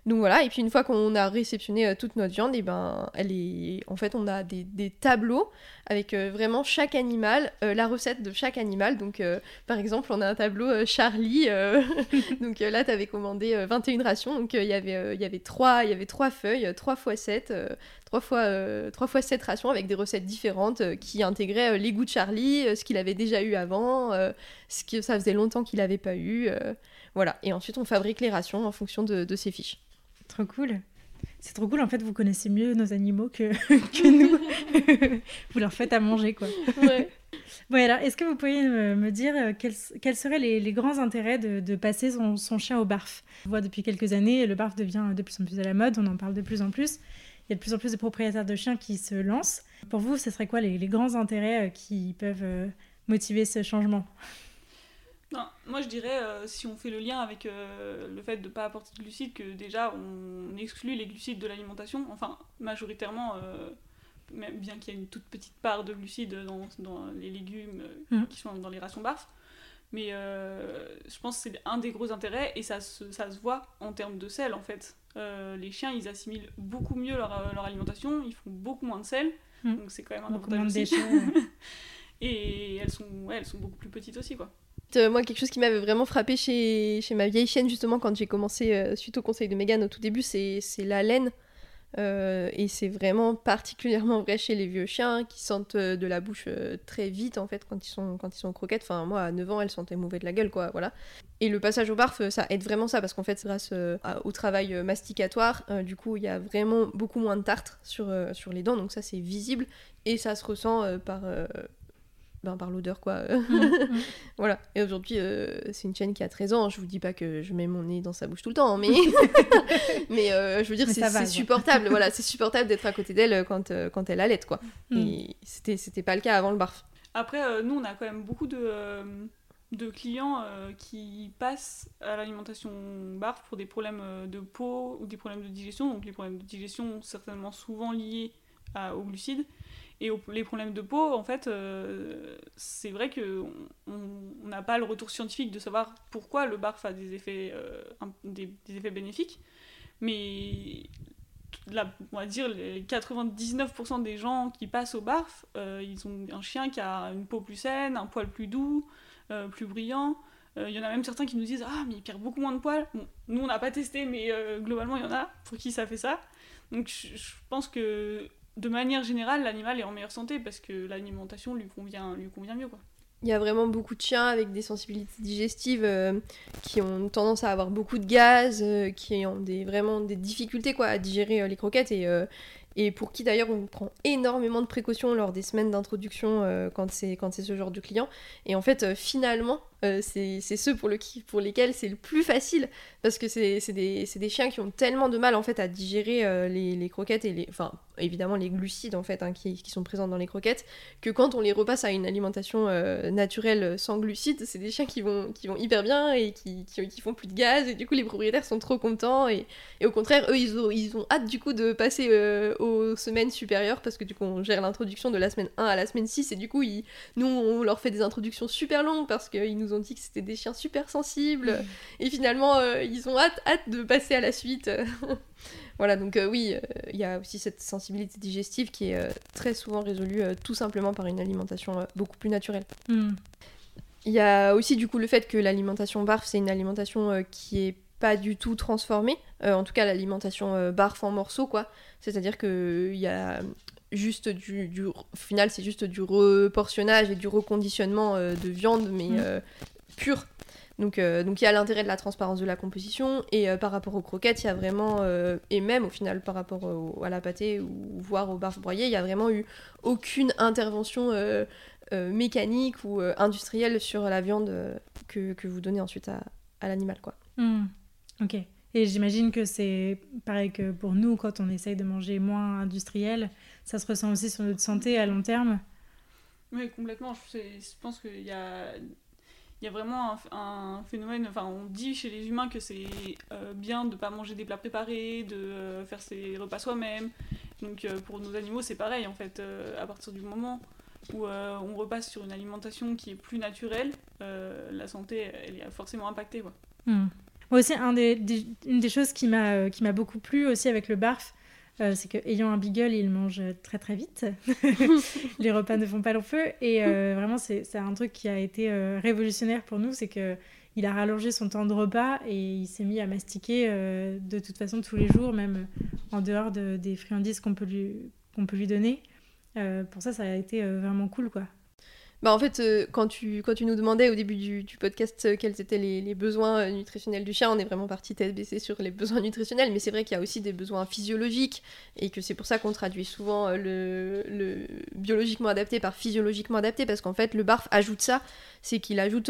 Donc voilà, et puis une fois qu'on a réceptionné euh, toute notre viande, et ben, elle est... en fait, on a des, tableaux avec euh, vraiment chaque animal, la recette de chaque animal. Donc, par exemple, on a un tableau Charlie. donc là, tu avais commandé 21 rations. Donc, il y avait, il y avait trois, il y avait trois feuilles, 3 fois 7, 3 fois, 3 fois 7 rations avec des recettes différentes qui intégraient les goûts de Charlie, ce qu'il avait déjà eu avant, ce que ça faisait longtemps qu'il n'avait pas eu. voilà, et ensuite, on fabrique les rations en fonction de ces fiches. Trop cool. C'est trop cool, en fait, vous connaissez mieux nos animaux que, que nous. vous leur faites à manger, quoi. Ouais. bon, alors, est-ce que vous pourriez me, dire euh, quels, quels, seraient les, les, grands intérêts de, de passer son, son, chien au barf? On voit depuis quelques années, le barf devient de plus en plus à la mode, on en parle de plus en plus. Il y a de plus en plus de propriétaires de chiens qui se lancent. Pour vous, ce serait quoi les, les grands intérêts euh, qui peuvent euh, motiver ce changement? Moi je dirais, euh, si on fait le lien avec euh, le fait de ne pas apporter de glucides, que déjà on exclut les glucides de l'alimentation, enfin majoritairement, euh, même bien qu'il y ait une toute petite part de glucides dans, dans les légumes mmh. qui sont dans les rations barf. Mais je pense que c'est un des gros intérêts et ça se, ça se voit en termes de sel en fait. les chiens ils assimilent beaucoup mieux leur, leur, alimentation, ils font beaucoup moins de sel, mmh. donc c'est quand même un avantage aussi. et elles sont, ouais, elles sont beaucoup plus petites aussi quoi. Euh, moi, quelque chose qui m'avait vraiment frappé chez, chez ma vieille chienne, justement, quand j'ai commencé, euh, suite au conseil de Megan au tout début, c'est la laine. Euh, et c'est vraiment particulièrement vrai chez les vieux chiens qui sentent de la bouche très vite en fait quand ils sont quand ils sont croquettes. Enfin moi à 9 ans elle sentait mauvais de la gueule quoi voilà. Et le passage au barf ça aide vraiment ça parce qu'en fait grâce au travail masticatoire du coup il y a vraiment beaucoup moins de tartre sur, sur les dents donc ça c'est visible et ça se ressent par ben, par l'odeur quoi. Mm, mm. voilà. Et aujourd'hui, euh, c'est une chaîne qui a 13 ans. Je vous dis pas que je mets mon nez dans sa bouche tout le temps, mais mais euh, je veux dire, c'est supportable. voilà, c'est supportable d'être à côté d'elle quand, euh, quand elle allait quoi. Mm. Et c'était c'était pas le cas avant le barf. Après, nous, on a quand même beaucoup de de clients qui passent à l'alimentation barf pour des problèmes de peau ou des problèmes de digestion. Donc les problèmes de digestion certainement souvent liés à, aux glucides. Et les problèmes de peau, en fait, euh, c'est vrai qu'on n'a pas le retour scientifique de savoir pourquoi le barf a des effets, euh, des, effets bénéfiques, mais la, on va dire les 99% des gens qui passent au barf, euh, ils ont un chien qui a une peau plus saine, un poil plus doux, plus brillant. Il y en a même certains qui nous disent Ah, mais il perd beaucoup moins de poils. Nous, on n'a pas testé, mais globalement, il y en a pour qui ça fait ça. Donc, je pense que de manière générale, l'animal est en meilleure santé parce que l'alimentation lui convient, mieux. Quoi. Il y a vraiment beaucoup de chiens avec des sensibilités digestives euh, qui ont tendance à avoir beaucoup de gaz, euh, qui ont des, vraiment des difficultés à digérer euh, les croquettes et, et pour qui d'ailleurs on prend énormément de précautions lors des semaines d'introduction quand c'est ce genre de client. Et en fait, finalement, c'est ceux pour, le, pour lesquels c'est le plus facile parce que c'est des, des, chiens qui ont tellement de mal en fait à digérer les, les, croquettes et les, enfin évidemment les glucides en fait hein, qui, qui, sont présents dans les croquettes que quand on les repasse à une alimentation euh, naturelle sans glucides c'est des chiens qui vont, qui vont hyper bien et qui, qui, font plus de gaz et du coup les propriétaires sont trop contents et, et au contraire eux ils ont, ils ont hâte du coup de passer euh, aux semaines supérieures parce que du coup on gère l'introduction de la semaine 1 à la semaine 6 et du coup ils, nous on leur fait des introductions super longues parce qu'ils nous ont dit que c'était des chiens super sensibles et finalement euh, ils ont hâte, hâte de passer à la suite Voilà, donc euh, oui, euh, il y a aussi cette sensibilité digestive qui est très souvent résolue tout simplement par une alimentation beaucoup plus naturelle. Hmm. Il y a aussi du coup le fait que l'alimentation barf, c'est une alimentation qui est pas du tout transformée, en tout cas l'alimentation barf en morceaux, quoi. C'est-à-dire qu'il y a juste du, du, au final c'est juste du reportionnage et du reconditionnement de viande mais hmm. pure donc, euh, donc il y a l'intérêt de la transparence de la composition et euh, par rapport aux croquettes, il y a vraiment euh, et même au final par rapport à la pâtée ou voire au barf broyé, il y a vraiment eu aucune intervention mécanique ou industrielle sur la viande que, que, vous donnez ensuite à, à l'animal quoi. Hmm. Ok. Et j'imagine que c'est pareil que pour nous quand on essaye de manger moins industriel, ça se ressent aussi sur notre santé à long terme. Oui, complètement. Je, pense qu'il y a il y a vraiment un, phénomène, enfin on dit chez les humains que c'est euh, bien de ne pas manger des plats préparés, de euh, faire ses repas soi-même. Donc euh, pour nos animaux c'est pareil en fait, à partir du moment où on repasse sur une alimentation qui est plus naturelle, la santé elle est forcément impactée. Quoi. Hmm. Moi aussi, une des choses qui m'a beaucoup plu aussi avec le barf, euh, c'est qu'ayant un beagle, il mange très très vite. les repas ne font pas long feu. Et euh, vraiment, c'est un truc qui a été euh, révolutionnaire pour nous, c'est que il a rallongé son temps de repas et il s'est mis à mastiquer de toute façon tous les jours, même en dehors de, des friandises qu'on peut, qu'on peut lui donner. pour ça, ça a été vraiment cool, quoi. Bah en fait, euh, quand, tu, quand tu nous demandais au début du, podcast euh, quels étaient les, besoins euh, nutritionnels du chien, on est vraiment parti tête baissée sur les besoins nutritionnels, mais c'est vrai qu'il y a aussi des besoins physiologiques, et que c'est pour ça qu'on traduit souvent le, biologiquement adapté par physiologiquement adapté, parce qu'en fait, le barf ajoute ça, c'est qu'il ajoute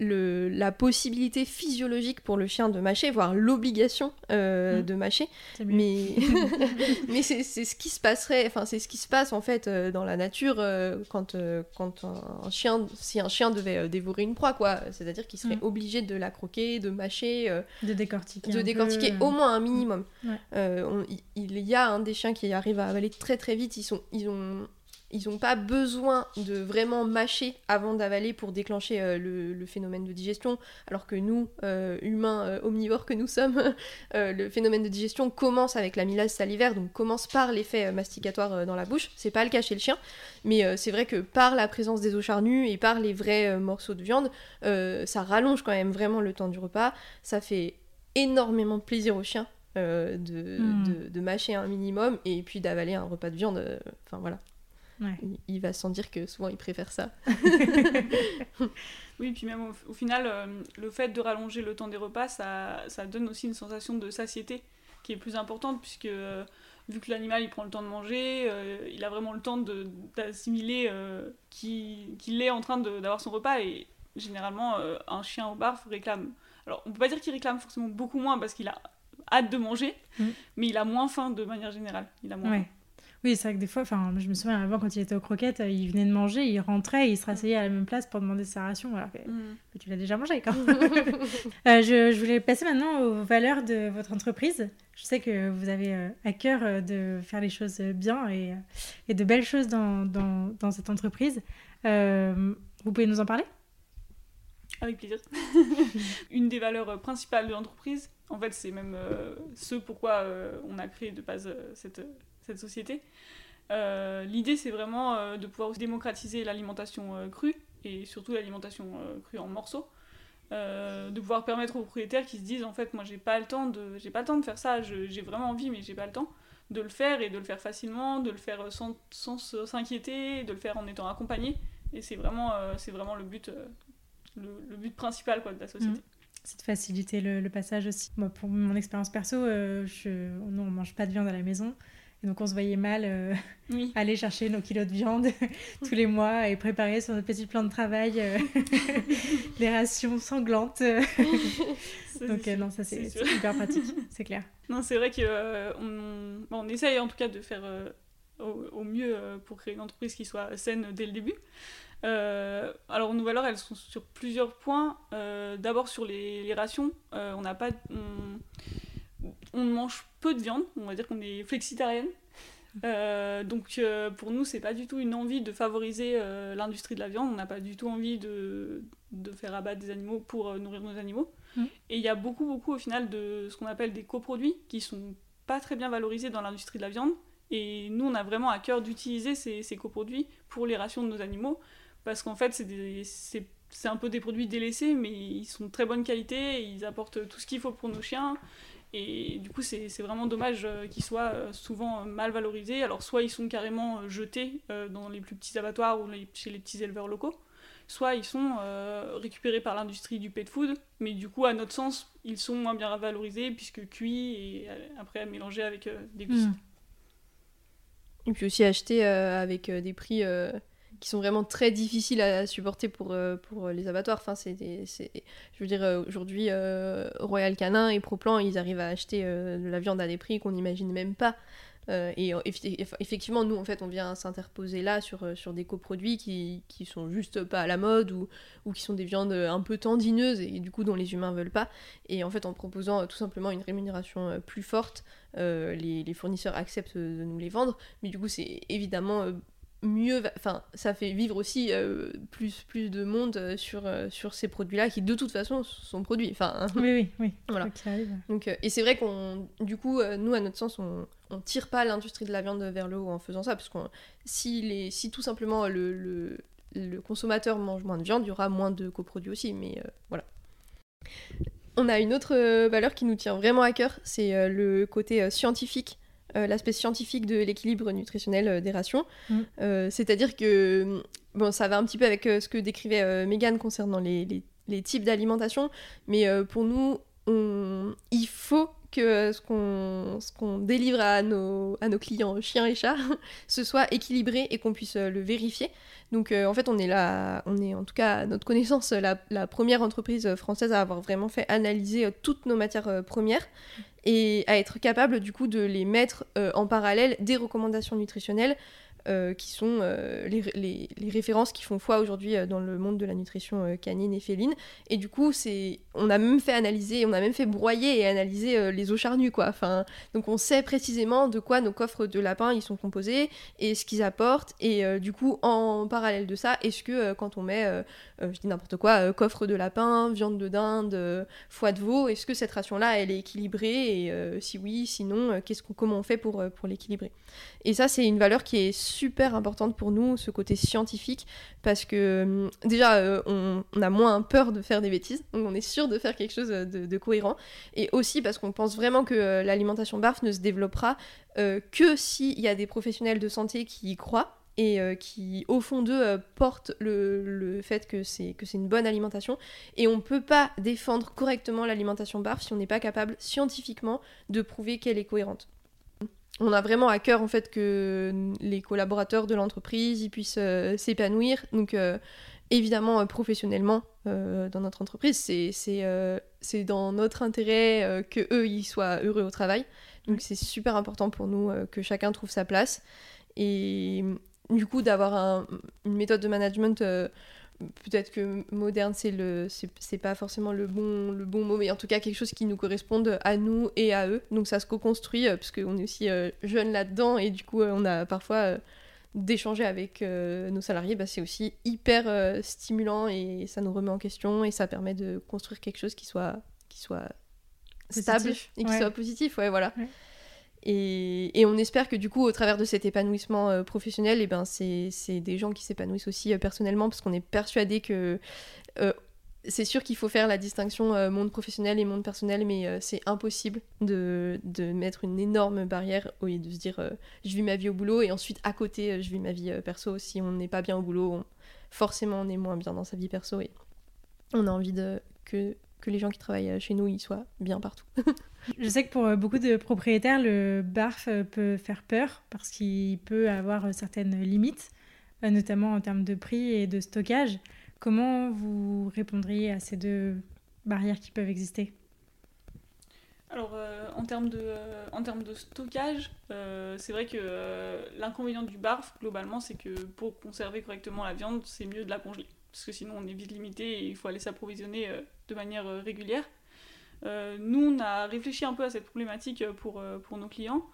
le, la possibilité physiologique pour le chien de mâcher, voire l'obligation euh, mm. de mâcher. Mais, mais c'est ce qui se passerait, enfin c'est ce qui se passe en fait euh, dans la nature euh, quand, quand un, chien, si un chien devait dévorer une proie, quoi. C'est-à-dire qu'il serait mm. obligé de la croquer, de mâcher, de décortiquer, de décortiquer au moins un minimum. il, y a un des chiens qui arrivent à avaler très très vite. Ils sont, ils ont ils n'ont pas besoin de vraiment mâcher avant d'avaler pour déclencher euh, le, phénomène de digestion, alors que nous, euh, humains euh, omnivores que nous sommes, le phénomène de digestion commence avec la l'amylase salivaire, donc commence par l'effet masticatoire dans la bouche. C'est pas le cas chez le chien, mais c'est vrai que par la présence des os charnus et par les vrais morceaux de viande, ça rallonge quand même vraiment le temps du repas. Ça fait énormément plaisir au chien hmm. de, de, mâcher un minimum et puis d'avaler un repas de viande. Enfin voilà. Il, va sans dire que souvent il préfère ça. oui, puis même au, final, euh, le fait de rallonger le temps des repas, ça, ça, donne aussi une sensation de satiété qui est plus importante, puisque euh, vu que l'animal il prend le temps de manger, euh, il a vraiment le temps d'assimiler qu'il est en train d'avoir son repas, et généralement, un chien au bar réclame. Alors, on peut pas dire qu'il réclame forcément beaucoup moins parce qu'il a hâte de manger, mm. mais il a moins faim de manière générale. Il a moins faim. Oui, c'est vrai que des fois, enfin, je me souviens avant quand il était aux croquettes, il venait de manger, il rentrait, et il se rasseyait à la même place pour demander sa ration. Alors que mm. tu l'as déjà mangé quand euh, je, je, voulais passer maintenant aux valeurs de votre entreprise. Je sais que vous avez euh, à cœur euh, de faire les choses bien et, et de belles choses dans, dans, dans cette entreprise. vous pouvez nous en parler? Avec plaisir. Une des valeurs principales de l'entreprise, en fait, c'est même ce pourquoi on a créé de base cette, cette société. L'idée, c'est vraiment de pouvoir démocratiser l'alimentation crue et surtout l'alimentation crue en morceaux. de pouvoir permettre aux propriétaires qui se disent en fait moi j'ai pas le temps de pas le temps de faire ça j'ai vraiment envie mais j'ai pas le temps de le faire et de le faire facilement, de le faire sans, s'inquiéter, de le faire en étant accompagné. Et c'est vraiment, euh, c'est vraiment le but, euh, le, but principal quoi, de la société. Mmh. C'est de faciliter le, passage aussi. Moi, pour mon expérience perso, euh, on mange pas de viande à la maison. Et donc on se voyait mal euh, aller chercher nos kilos de viande tous les mois et préparer sur notre petit plan de travail euh, les rations sanglantes. donc euh, non, ça c'est super pratique, c'est clair. Non, c'est vrai qu'on on essaye en tout cas de faire au, mieux pour créer une entreprise qui soit saine dès le début. alors nos valeurs, elles sont sur plusieurs points. D'abord sur les, rations, on n'a pas on mange peu de viande, on va dire qu'on est flexitarienne. Euh, donc euh, pour nous, c'est pas du tout une envie de favoriser euh, l'industrie de la viande, on n'a pas du tout envie de, de, faire abattre des animaux pour nourrir nos animaux. Mm. Et il y a beaucoup, beaucoup au final de ce qu'on appelle des coproduits qui sont pas très bien valorisés dans l'industrie de la viande. Et nous, on a vraiment à cœur d'utiliser ces, ces, coproduits pour les rations de nos animaux, parce qu'en fait, c'est un peu des produits délaissés, mais ils sont de très bonne qualité, ils apportent tout ce qu'il faut pour nos chiens, et du coup, c'est vraiment dommage euh, qu'ils soient euh, souvent mal valorisés. Alors, soit ils sont carrément euh, jetés dans les plus petits abattoirs ou chez les petits éleveurs locaux, soit ils sont récupérés par l'industrie du pet food, mais du coup, à notre sens, ils sont moins bien valorisés puisque cuits et après mélangés avec des glucides. Hmm. Et puis aussi achetés avec des prix qui sont vraiment très difficiles à supporter pour, euh, pour les abattoirs. Enfin, c'est, je veux dire, euh, aujourd'hui, euh, Royal Canin et Proplan, ils arrivent à acheter de la viande à des prix qu'on n'imagine même pas. et effectivement, nous, en fait, on vient s'interposer là sur, sur des coproduits qui, qui sont juste pas à la mode ou, ou qui sont des viandes un peu tendineuses et du coup dont les humains veulent pas. Et en fait, en proposant tout simplement une rémunération plus forte, les, les, fournisseurs acceptent de nous les vendre. Mais du coup, c'est évidemment mieux enfin ça fait vivre aussi euh, plus plus de monde euh, sur euh, sur ces produits là qui de toute façon sont produits enfin oui oui oui. Voilà. Donc et c'est vrai qu'on du coup nous à notre sens on on tire pas l'industrie de la viande vers le haut en faisant ça parce que si les si tout simplement le, le, le consommateur mange moins de viande il y aura moins de coproduits aussi mais voilà. On a une autre valeur qui nous tient vraiment à cœur c'est le côté scientifique euh, l'aspect scientifique de l'équilibre nutritionnel euh, des rations. Mm. Euh, c'est-à-dire que, bon, ça va un petit peu avec ce que décrivait Megan concernant les, les, types d'alimentation, mais pour nous, on... il faut que ce qu'on délivre à nos, à nos clients chiens et chats, ce soit équilibré et qu'on puisse le vérifier. Donc en fait, on est là, on est en tout cas à notre connaissance la, première entreprise française à avoir vraiment fait analyser toutes nos matières premières et à être capable du coup de les mettre euh, en parallèle des recommandations nutritionnelles euh, qui sont euh, les, les, références qui font foi aujourd'hui euh, dans le monde de la nutrition canine et féline. Et du coup, c'est, on a même fait analyser, on a même fait broyer et analyser les eaux charnues, quoi. Enfin, donc on sait précisément de quoi nos coffres de lapins ils sont composés et ce qu'ils apportent. Et du coup, en parallèle de ça, est-ce que quand on met, je dis n'importe quoi, coffre de lapin, viande de dinde, foie de veau, est-ce que cette ration-là, elle est équilibrée Et si oui, sinon, qu'est-ce qu'on, comment on fait pour, pour l'équilibrer? Et ça, c'est une valeur qui est super importante pour nous, ce côté scientifique, parce que hum, déjà, euh, on, a moins peur de faire des bêtises, donc on est sûr de faire quelque chose de, cohérent, et aussi parce qu'on pense vraiment que euh, l'alimentation BARF ne se développera euh, que s'il y a des professionnels de santé qui y croient et qui, au fond d'eux, portent le, fait que c'est une bonne alimentation. Et on ne peut pas défendre correctement l'alimentation BARF si on n'est pas capable scientifiquement de prouver qu'elle est cohérente on a vraiment à cœur en fait que les collaborateurs de l'entreprise puissent euh, s'épanouir. Donc euh, évidemment euh, professionnellement dans notre entreprise, c'est dans notre intérêt que eux ils soient heureux au travail. Donc c'est super important pour nous que chacun trouve sa place et du coup d'avoir une méthode de management peut-être que moderne c'est le c'est pas forcément le bon le bon mot mais en tout cas quelque chose qui nous corresponde à nous et à eux donc ça se co-construit euh, parce qu'on est aussi euh, jeunes là-dedans et du coup euh, on a parfois d'échanger avec nos salariés, bah, c'est aussi hyper stimulant et ça nous remet en question et ça permet de construire quelque chose qui soit, qui soit stable et qui soit positif. Ouais, voilà. Et, on espère que du coup, au travers de cet épanouissement euh, professionnel, et eh ben, c'est des gens qui s'épanouissent aussi euh, personnellement, parce qu'on est persuadé que euh, c'est sûr qu'il faut faire la distinction monde professionnel et monde personnel, mais c'est impossible de, de, mettre une énorme barrière et de se dire je vis ma vie au boulot et ensuite à côté je vis ma vie perso. Si on n'est pas bien au boulot, forcément on est moins bien dans sa vie perso et on a envie que que les gens qui travaillent chez nous, ils soient bien partout. Je sais que pour euh, beaucoup de propriétaires, le BARF euh, peut faire peur parce qu'il peut avoir certaines limites, notamment en termes de prix et de stockage. Comment vous répondriez à ces deux barrières qui peuvent exister? Alors, en, termes de, en termes de stockage, c'est vrai que l'inconvénient du BARF, globalement, c'est que pour conserver correctement la viande, c'est mieux de la congeler parce que sinon on est vite limité et il faut aller s'approvisionner euh, de manière euh, régulière. Euh, nous, on a réfléchi un peu à cette problématique pour, pour nos clients.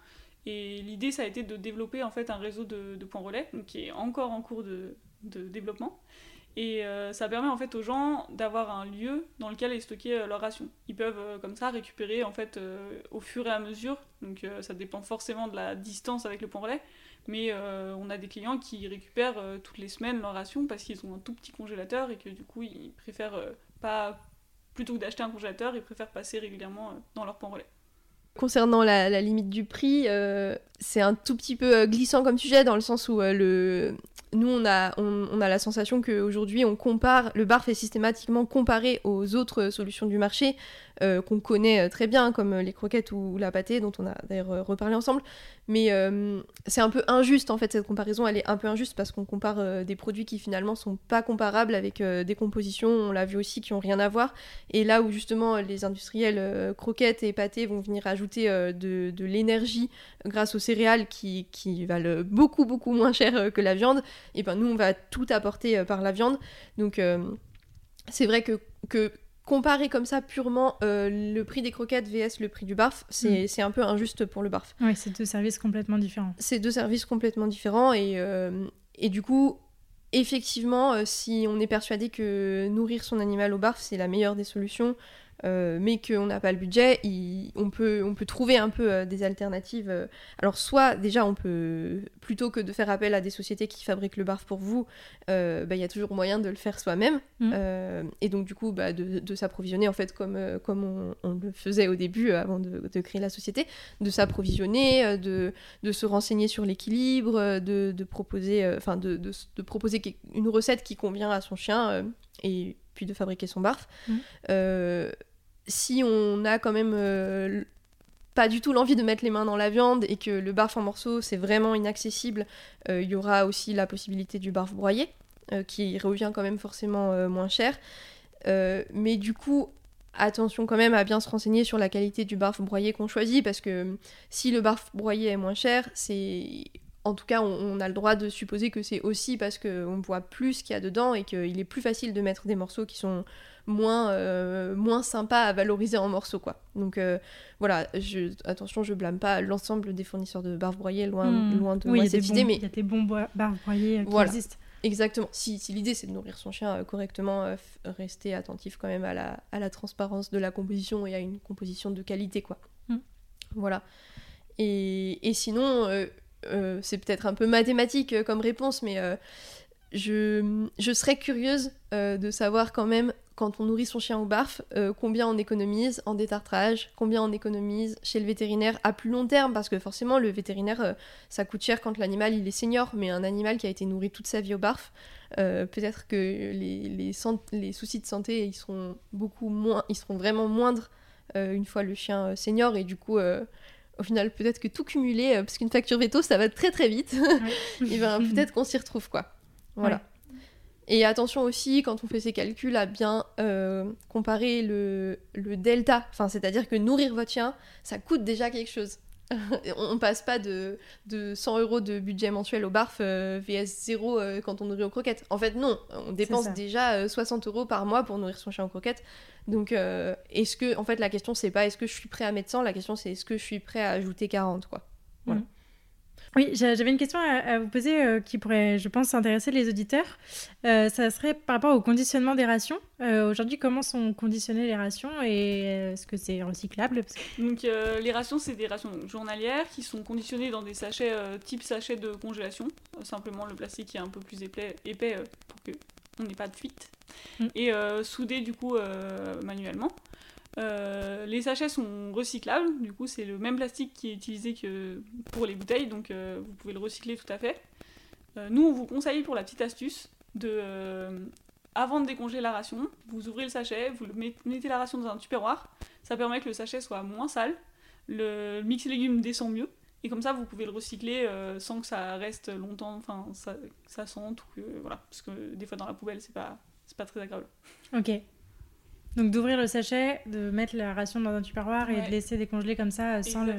Et l'idée, ça a été de développer en fait un réseau de, points relais, qui est encore en cours de, de développement. Et ça permet en fait aux gens d'avoir un lieu dans lequel ils stocker leurs rations. Ils peuvent comme ça récupérer en fait au fur et à mesure. Donc ça dépend forcément de la distance avec le point relais. Mais euh, on a des clients qui récupèrent euh, toutes les semaines leur ration parce qu'ils ont un tout petit congélateur et que du coup ils préfèrent euh, pas, plutôt que d'acheter un congélateur, ils préfèrent passer régulièrement dans leur pan relais. Concernant la, limite du prix, c'est un tout petit peu glissant comme sujet dans le sens où le, nous, on a, on, a la sensation qu'aujourd'hui, on compare, le bar fait systématiquement comparé aux autres solutions du marché euh, qu'on connaît euh, très bien, comme les croquettes ou la pâtée, dont on a d'ailleurs euh, reparlé ensemble. Mais c'est un peu injuste, en fait, cette comparaison, elle est un peu injuste parce qu'on compare des produits qui finalement sont pas comparables avec des compositions, on l'a vu aussi, qui ont rien à voir. Et là où justement les industriels croquettes et pâtés vont venir ajouter de, l'énergie grâce aux céréales qui, valent beaucoup, beaucoup moins cher que la viande, et ben nous on va tout apporter euh, par la viande. Donc euh, c'est vrai que comparer comme ça purement euh, le prix des croquettes vs le prix du barf, c'est mm. un peu injuste pour le barf. Oui, c'est deux services complètement différents. C'est deux services complètement différents et, et du coup, effectivement, si on est persuadé que nourrir son animal au barf, c'est la meilleure des solutions, euh, mais qu'on n'a pas le budget, on, peut, on peut trouver un peu euh, des alternatives. Euh. Alors soit déjà on peut, plutôt que de faire appel à des sociétés qui fabriquent le barf pour vous, bah, il y a toujours moyen de le faire soi-même. Mmh. et donc du coup bah, de, s'approvisionner en fait comme, comme on, le faisait au début avant de, créer la société, de s'approvisionner, de, de se renseigner sur l'équilibre, de, proposer, enfin de, de, proposer une recette qui convient à son chien et puis de fabriquer son barf. Mmh si on a quand même euh, pas du tout l'envie de mettre les mains dans la viande et que le barf en morceaux c'est vraiment inaccessible, euh, il y aura aussi la possibilité du barf broyé, euh, qui revient quand même forcément moins cher. mais du coup, attention quand même à bien se renseigner sur la qualité du barf broyé qu'on choisit, parce que si le barf broyé est moins cher, c'est en tout cas, on, a le droit de supposer que c'est aussi parce qu'on voit plus ce qu'il y a dedans et qu'il est plus facile de mettre des morceaux qui sont moins, euh, moins sympa à valoriser en morceaux, quoi. Donc euh, voilà, je, attention, je blâme pas l'ensemble des fournisseurs de barves broyées, loin, hmm. loin de moi cette idée, mais... Il y a des bons barves broyées qui existent. Exactement. Si, si l'idée c'est de nourrir son chien euh, correctement, rester attentif quand même à la, à la transparence de la composition et à une composition de qualité, quoi. Hmm. Voilà. Et, et sinon, c'est peut-être un peu mathématique comme réponse, mais je, je, serais curieuse de savoir quand même quand on nourrit son chien au barf, euh, combien on économise en détartrage, combien on économise chez le vétérinaire à plus long terme, parce que forcément le vétérinaire, euh, ça coûte cher quand l'animal il est senior, mais un animal qui a été nourri toute sa vie au barf, euh, peut-être que les, les, soucis de santé ils seront beaucoup moins, ils seront vraiment moindres une fois le chien senior, et du coup au final, peut-être que tout cumulé, parce qu'une facture veto, ça va très très vite, et ben, peut-être qu'on s'y retrouve, quoi. Voilà. Et attention aussi, quand on fait ces calculs, à bien euh, comparer le, delta. Enfin, c'est-à-dire que nourrir votre chien, ça coûte déjà quelque chose. on passe pas de, de 100 euros de budget mensuel au barf euh, VS 0 euh, quand on nourrit aux croquettes. En fait, non, on dépense déjà 60 euros par mois pour nourrir son chien aux croquettes. Donc, est-ce que, en fait, la question c'est pas est-ce que je suis prêt à mettre 100, la question c'est est-ce que je suis prêt à ajouter 40, quoi. Voilà. Mmh. Oui, j'avais une question à, vous poser euh, qui pourrait, je pense, intéresser les auditeurs. Euh, ça serait par rapport au conditionnement des rations. Euh, aujourd'hui, comment sont conditionnées les rations et est-ce que c'est recyclable? Donc, les rations, c'est des rations journalières qui sont conditionnées dans des sachets type sachet de congélation. simplement, le plastique est un peu plus épais, épais pour qu'on n'ait pas de fuite. Mm. Et soudé, du coup, manuellement. Euh, les sachets sont recyclables, du coup c'est le même plastique qui est utilisé que pour les bouteilles, donc euh, vous pouvez le recycler tout à fait. Euh, nous on vous conseille pour la petite astuce de, avant de décongeler la ration, vous ouvrez le sachet, vous mettez la ration dans un tupperware, ça permet que le sachet soit moins sale, le mix légumes descend mieux, et comme ça vous pouvez le recycler sans que ça reste longtemps, enfin ça, ça sente, voilà, parce que des fois dans la poubelle c'est pas, pas très agréable. Ok. Donc d'ouvrir le sachet, de mettre la ration dans un tupperware et de laisser décongeler comme ça euh, sans, le...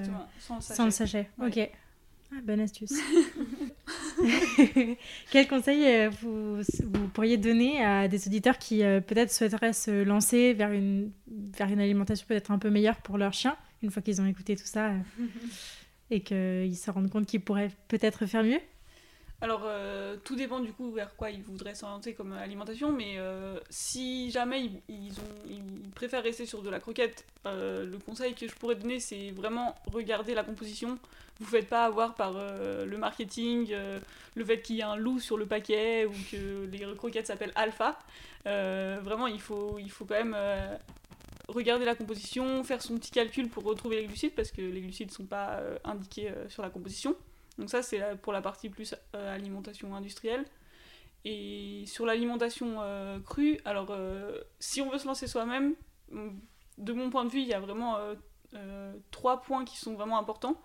sans le sachet. Ok. Ah, bonne astuce. Quel conseil euh, vous, vous, pourriez donner à des auditeurs qui euh, peut-être souhaiteraient se lancer vers une, vers une alimentation peut-être un peu meilleure pour leur chien, une fois qu'ils ont écouté tout ça et qu'ils se rendent compte qu'ils pourraient peut-être faire mieux? Alors, euh, tout dépend du coup vers quoi ils voudraient s'orienter comme alimentation, mais euh, si jamais ils, préfèrent rester sur de la croquette, euh, le conseil que je pourrais donner, c'est vraiment regarder la composition. Vous ne faites pas avoir par le marketing, le fait qu'il y ait un loup sur le paquet ou que les croquettes s'appellent alpha. vraiment, il faut, il faut quand même regarder la composition, faire son petit calcul pour retrouver les glucides, parce que les glucides ne sont pas indiqués sur la composition. Donc ça, c'est pour la partie plus euh, alimentation industrielle. Et sur l'alimentation euh, crue, alors euh, si on veut se lancer soi-même, de mon point de vue, il y a vraiment trois points qui sont vraiment importants.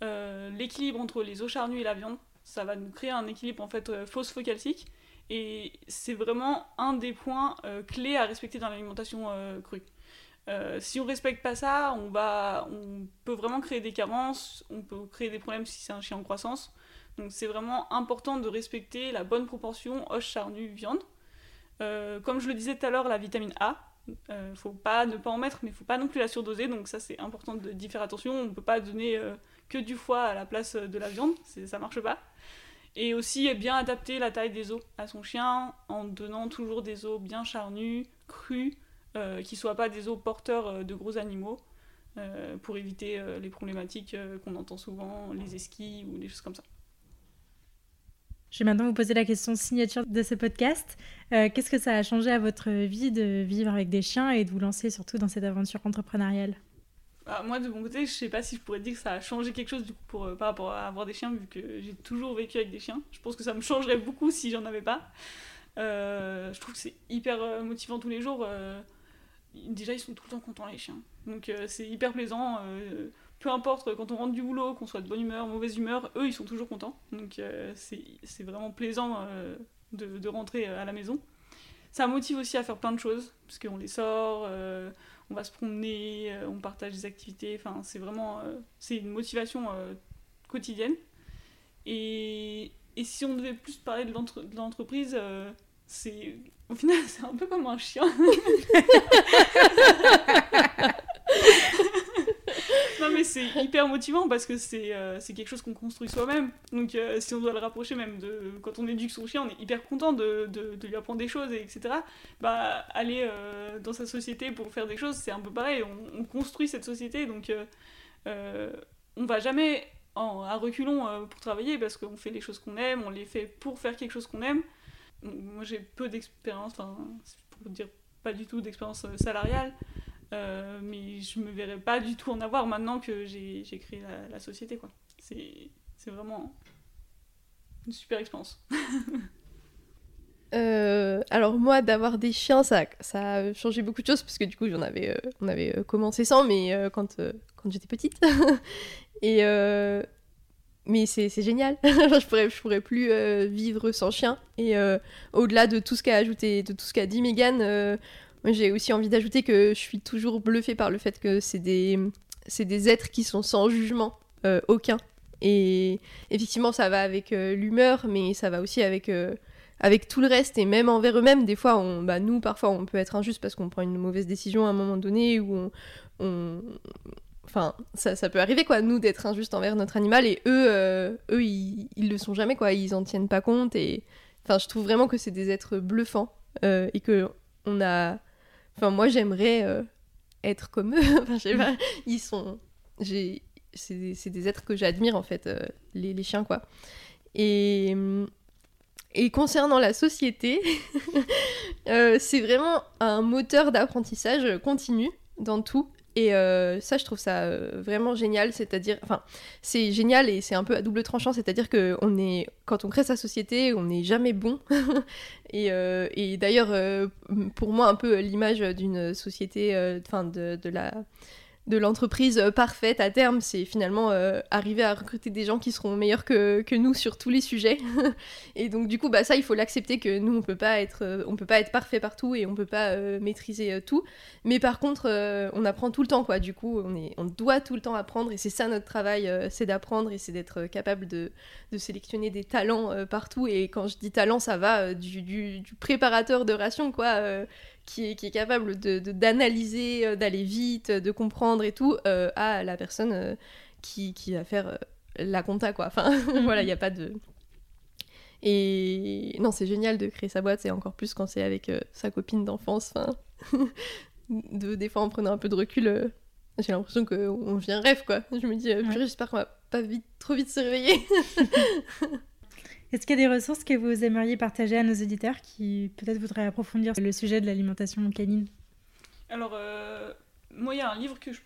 L'équilibre entre les eaux charnues et la viande, ça va nous créer un équilibre en fait phosphocalcique. Et c'est vraiment un des points clés à respecter dans l'alimentation crue. Euh, si on respecte pas ça, on, va, on peut vraiment créer des carences, on peut créer des problèmes si c'est un chien en croissance. Donc c'est vraiment important de respecter la bonne proportion os, charnu, viande. Euh, comme je le disais tout à l'heure, la vitamine A, euh, faut pas ne pas en mettre, mais il faut pas non plus la surdoser. Donc ça c'est important de faire attention. On ne peut pas donner que du foie à la place de la viande, ça marche pas. Et aussi bien adapter la taille des os à son chien en donnant toujours des os bien charnus, crus, euh, qui ne soient pas des eaux porteurs euh, de gros animaux, euh, pour éviter les problématiques qu'on entend souvent, les esquis ou des choses comme ça. Je vais maintenant vous poser la question signature de ce podcast. Qu'est-ce que ça a changé à votre vie de vivre avec des chiens et de vous lancer surtout dans cette aventure entrepreneuriale? Bah, Moi, de mon côté, je sais pas si je pourrais dire que ça a changé quelque chose du coup, pour, par rapport à avoir des chiens, vu que j'ai toujours vécu avec des chiens. Je pense que ça me changerait beaucoup si j'en avais pas. je trouve que c'est hyper motivant tous les jours déjà ils sont tout le temps contents les chiens. Donc euh, c'est hyper plaisant. Euh, peu importe quand on rentre du boulot, qu'on soit de bonne humeur, mauvaise humeur, eux ils sont toujours contents. Donc euh, c'est vraiment plaisant de, rentrer à la maison. Ça motive aussi à faire plein de choses, parce qu'on les sort, on va se promener, on partage des activités. Enfin c'est vraiment c'est une motivation quotidienne. Et, et, si on devait plus parler de l'entreprise, c'est au final, c'est un peu comme un chien. non mais c'est hyper motivant parce que c'est euh, quelque chose qu'on construit soi-même. Donc euh, si on doit le rapprocher même de quand on éduque son chien, on est hyper content de, de, de lui apprendre des choses, et etc. Bah aller euh, dans sa société pour faire des choses, c'est un peu pareil. On, construit cette société, donc on va jamais en, à reculons pour travailler parce qu'on fait les choses qu'on aime, on les fait pour faire quelque chose qu'on aime moi j'ai peu d'expérience, enfin, pour dire pas du tout d'expérience euh, salariale, euh, mais je me verrais pas du tout en avoir maintenant que j'ai créé la, société. quoi. C'est vraiment une super expérience. Euh, alors moi, d'avoir des chiens, ça, ça a changé beaucoup de choses parce que du coup, j'en avais, on avait commencé sans, mais quand, quand j'étais petite. et mais c'est génial. je pourrais pourrais plus euh, vivre sans chien. Et euh, au-delà de tout ce qu'a ajouté, de tout ce qu'a dit Megan, euh, j'ai aussi envie d'ajouter que je suis toujours bluffée par le fait que c'est des des êtres qui sont sans jugement aucun. Et effectivement, ça va avec l'humeur, mais ça va aussi avec tout le reste et même envers eux-mêmes. Des fois, bah, nous parfois, on peut être injuste parce qu'on prend une mauvaise décision à un moment donné ou on enfin, ça, ça peut arriver, quoi, nous, d'être injustes envers notre animal, et eux, euh, eux ils, ils le sont jamais, quoi, ils en tiennent pas compte, et enfin, je trouve vraiment que c'est des êtres bluffants, euh, et que on a, enfin, moi, j'aimerais euh, être comme eux, enfin, je pas, ils sont, j'ai, c'est des, des êtres que j'admire, en fait, euh, les, les chiens, quoi. Et, et concernant la société, c'est vraiment un moteur d'apprentissage continu dans tout. Et euh, ça, je trouve ça euh, vraiment génial. C'est-à-dire, enfin, c'est génial et c'est un peu à double tranchant. C'est-à-dire que on est, quand on crée sa société, on n'est jamais bon. et, euh, et d'ailleurs, pour moi, un peu l'image d'une société, enfin, de la de l'entreprise euh, parfaite à terme, c'est finalement euh, arriver à recruter des gens qui seront meilleurs que, nous sur tous les sujets. et donc du coup, bah ça, il faut l'accepter que nous, on peut pas être, euh, peut pas être parfait partout et on peut pas maîtriser tout. Mais par contre, on apprend tout le temps, quoi. Du coup, on est, on doit tout le temps apprendre et c'est ça notre travail, c'est d'apprendre et c'est d'être capable de, sélectionner des talents partout. Et quand je dis talent, ça va du, du préparateur de ration, quoi. Qui est, qui est capable de, d'analyser, euh, d'aller vite, de comprendre et tout, euh, à la personne euh, qui, qui va faire la compta, quoi. Enfin, voilà, il n'y a pas de... Et non, c'est génial de créer sa boîte, c'est encore plus quand c'est avec euh, sa copine d'enfance. Enfin, de, des fois, en prenant un peu de recul, euh, j'ai l'impression qu'on vient rêve, quoi. Je me dis, euh, j'espère qu'on va pas vite, trop vite se réveiller. Est-ce qu'il y a des ressources que vous aimeriez partager à nos auditeurs qui peut-être voudraient approfondir le sujet de l'alimentation canine? Alors, euh, moi, il y a un livre que je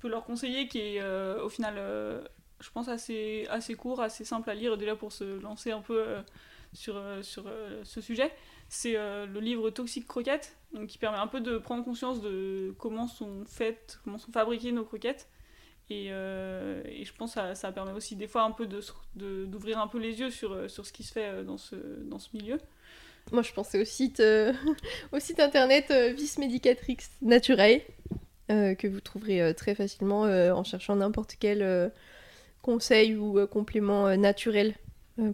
peux, leur conseiller qui est euh, au final, euh, je pense, assez, court, assez simple à lire déjà pour se lancer un peu sur, sur ce sujet. C'est le livre Toxic Croquettes, qui permet un peu de prendre conscience de comment sont faites, comment sont fabriquées nos croquettes. Et, euh, et je pense que ça, ça permet aussi des fois un peu de se- de- d'ouvrir un peu les yeux sur, euh, sur ce qui se fait euh, dans ce, dans ce milieu. Moi, je pensais au site, euh, au site internet euh, Vis Medicatrix Naturae, que vous trouverez très facilement en cherchant n'importe quel conseil ou complément naturel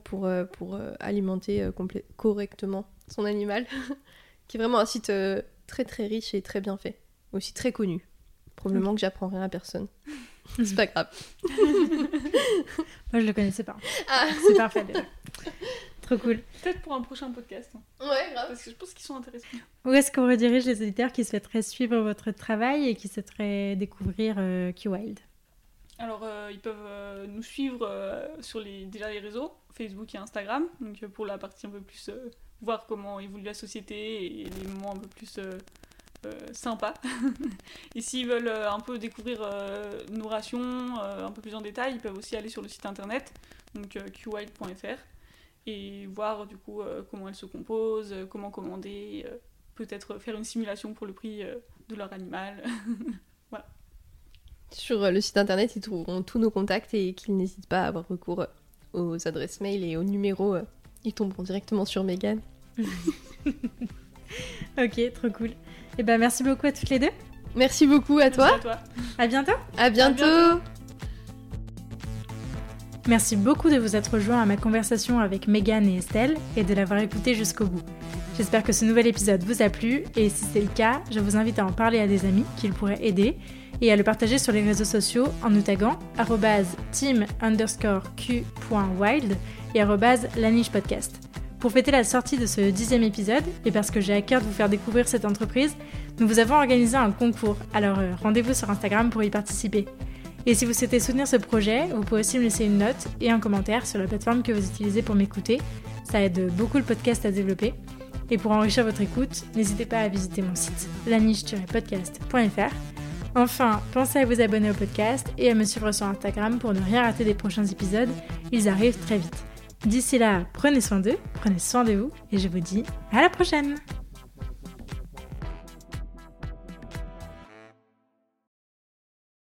pour, pour alimenter correctement son animal, qui est vraiment un site très très riche et très bien fait, aussi très connu. Probablement que j'apprends rien à personne. C'est pas grave. Moi, je le connaissais pas. Ah. C'est parfait déjà. Trop cool. Peut-être pour un prochain podcast, hein, Ouais, grave. parce que je pense qu'ils sont intéressants. Où est-ce qu'on redirige les auditeurs qui souhaiteraient suivre votre travail et qui souhaiteraient découvrir euh, Q-Wild? Alors, euh, ils peuvent euh, nous suivre euh, sur les, déjà les réseaux, Facebook et Instagram, donc euh, pour la partie un peu plus euh, voir comment évolue la société et les moments un peu plus euh, sympas. et s'ils veulent euh, un peu découvrir euh, nos rations euh, un peu plus en détail, ils peuvent aussi aller sur le site internet, donc euh, qwild.fr, et voir du coup euh, comment elles se composent, euh, comment commander, euh, peut-être faire une simulation pour le prix euh, de leur animal. Sur euh, le site internet, ils trouveront tous nos contacts et qu'ils n'hésitent pas à avoir recours aux adresses mail et aux numéros. euh, Ils tomberont directement sur Megan. Ok, trop cool. Et ben merci beaucoup à toutes les deux. Merci beaucoup à toi. Merci à toi. À bientôt. À bientôt. bientôt. Merci beaucoup de vous être rejoints à ma conversation avec Megan et Estelle et de l'avoir écouté jusqu'au bout. J'espère que ce nouvel épisode vous a plu et si c'est le cas, je vous invite à en parler à des amis qui le pourraient aider et à le partager sur les réseaux sociaux en nous taguant arrobase team underscore q.wild et arrobase laniche podcast. Pour fêter la sortie de ce dixième épisode, et parce que j'ai à cœur de vous faire découvrir cette entreprise, nous vous avons organisé un concours, alors euh, rendez-vous sur Instagram pour y participer. Et si vous souhaitez soutenir ce projet, vous pouvez aussi me laisser une note et un commentaire sur la plateforme que vous utilisez pour m'écouter. Ça aide beaucoup le podcast à développer. Et pour enrichir votre écoute, n'hésitez pas à visiter mon site laniche-podcast.fr. Enfin, pensez à vous abonner au podcast et à me suivre sur Instagram pour ne rien rater des prochains épisodes. Ils arrivent très vite. D'ici là, prenez soin d'eux, prenez soin de vous et je vous dis à la prochaine